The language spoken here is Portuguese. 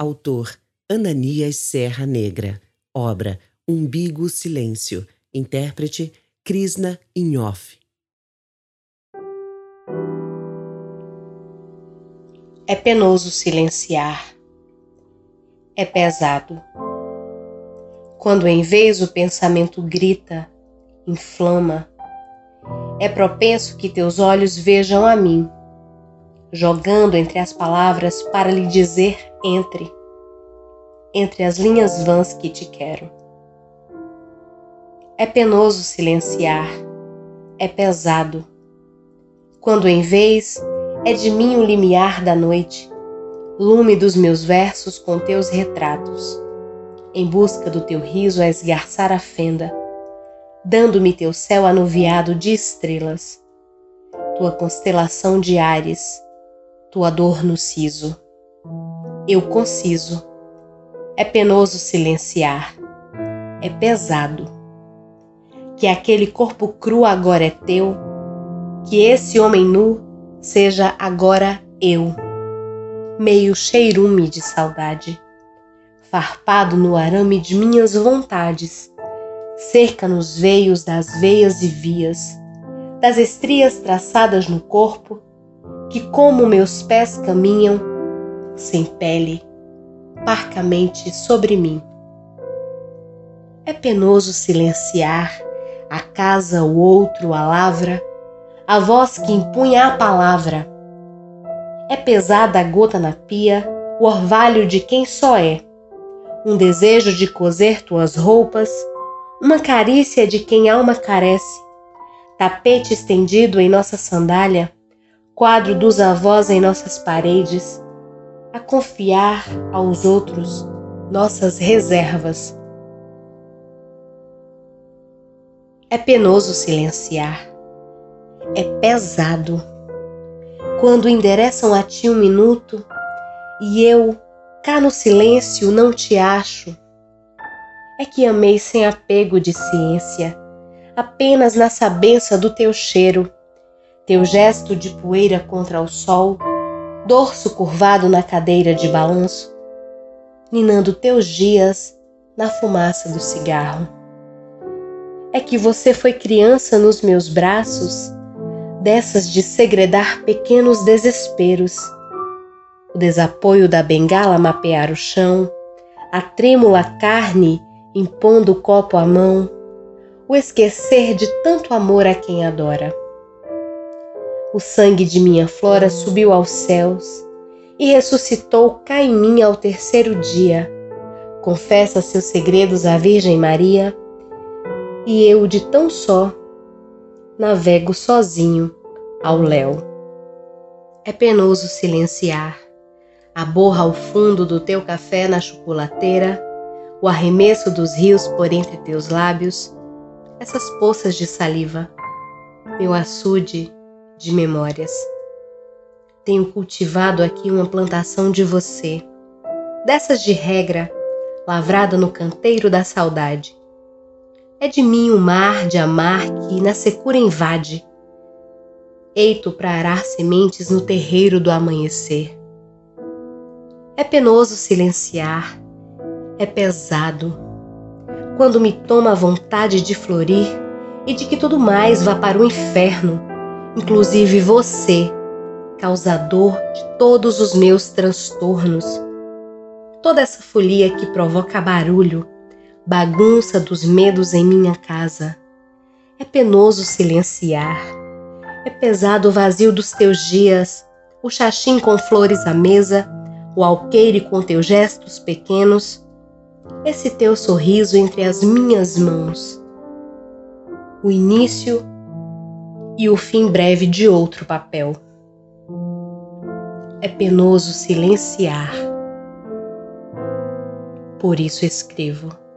Autor Ananias Serra Negra. Obra Umbigo Silêncio. Intérprete Krishna Inhoff. É penoso silenciar. É pesado. Quando em vez o pensamento grita, inflama, é propenso que teus olhos vejam a mim jogando entre as palavras para lhe dizer entre, entre as linhas vãs que te quero. É penoso silenciar, é pesado, quando em vez é de mim o limiar da noite, lume dos meus versos com teus retratos, em busca do teu riso a esgarçar a fenda, dando-me teu céu anuviado de estrelas, tua constelação de ares, tua dor no siso. Eu conciso. É penoso silenciar. É pesado. Que aquele corpo cru agora é teu, que esse homem nu seja agora eu, meio cheirume de saudade, farpado no arame de minhas vontades, cerca nos veios das veias e vias, das estrias traçadas no corpo que como meus pés caminham, sem pele, parcamente sobre mim. É penoso silenciar a casa, o outro, a lavra, a voz que impunha a palavra. É pesada a gota na pia, o orvalho de quem só é, um desejo de coser tuas roupas, uma carícia de quem alma carece, tapete estendido em nossa sandália, quadro dos avós em nossas paredes, a confiar aos outros nossas reservas. É penoso silenciar, é pesado. Quando endereçam a ti um minuto e eu, cá no silêncio, não te acho, é que amei sem apego de ciência, apenas na sabença do teu cheiro teu gesto de poeira contra o sol, dorso curvado na cadeira de balanço, ninando teus dias na fumaça do cigarro. É que você foi criança nos meus braços, dessas de segredar pequenos desesperos. O desapoio da bengala mapear o chão, a trêmula carne impondo o copo à mão, o esquecer de tanto amor a quem adora. O sangue de minha flora subiu aos céus e ressuscitou cá em mim ao terceiro dia. Confessa seus segredos à Virgem Maria e eu de tão só navego sozinho ao léu. É penoso silenciar a borra ao fundo do teu café na chocolateira, o arremesso dos rios por entre teus lábios, essas poças de saliva, meu açude de memórias. Tenho cultivado aqui uma plantação de você, dessas de regra, lavrada no canteiro da saudade. É de mim o mar de amar que na secura invade, eito para arar sementes no terreiro do amanhecer. É penoso silenciar, é pesado, quando me toma a vontade de florir e de que tudo mais vá para o inferno inclusive você, causador de todos os meus transtornos. Toda essa folia que provoca barulho, bagunça dos medos em minha casa. É penoso silenciar, é pesado o vazio dos teus dias, o xaxim com flores à mesa, o alqueire com teus gestos pequenos, esse teu sorriso entre as minhas mãos. O início e o fim breve de outro papel. É penoso silenciar. Por isso escrevo.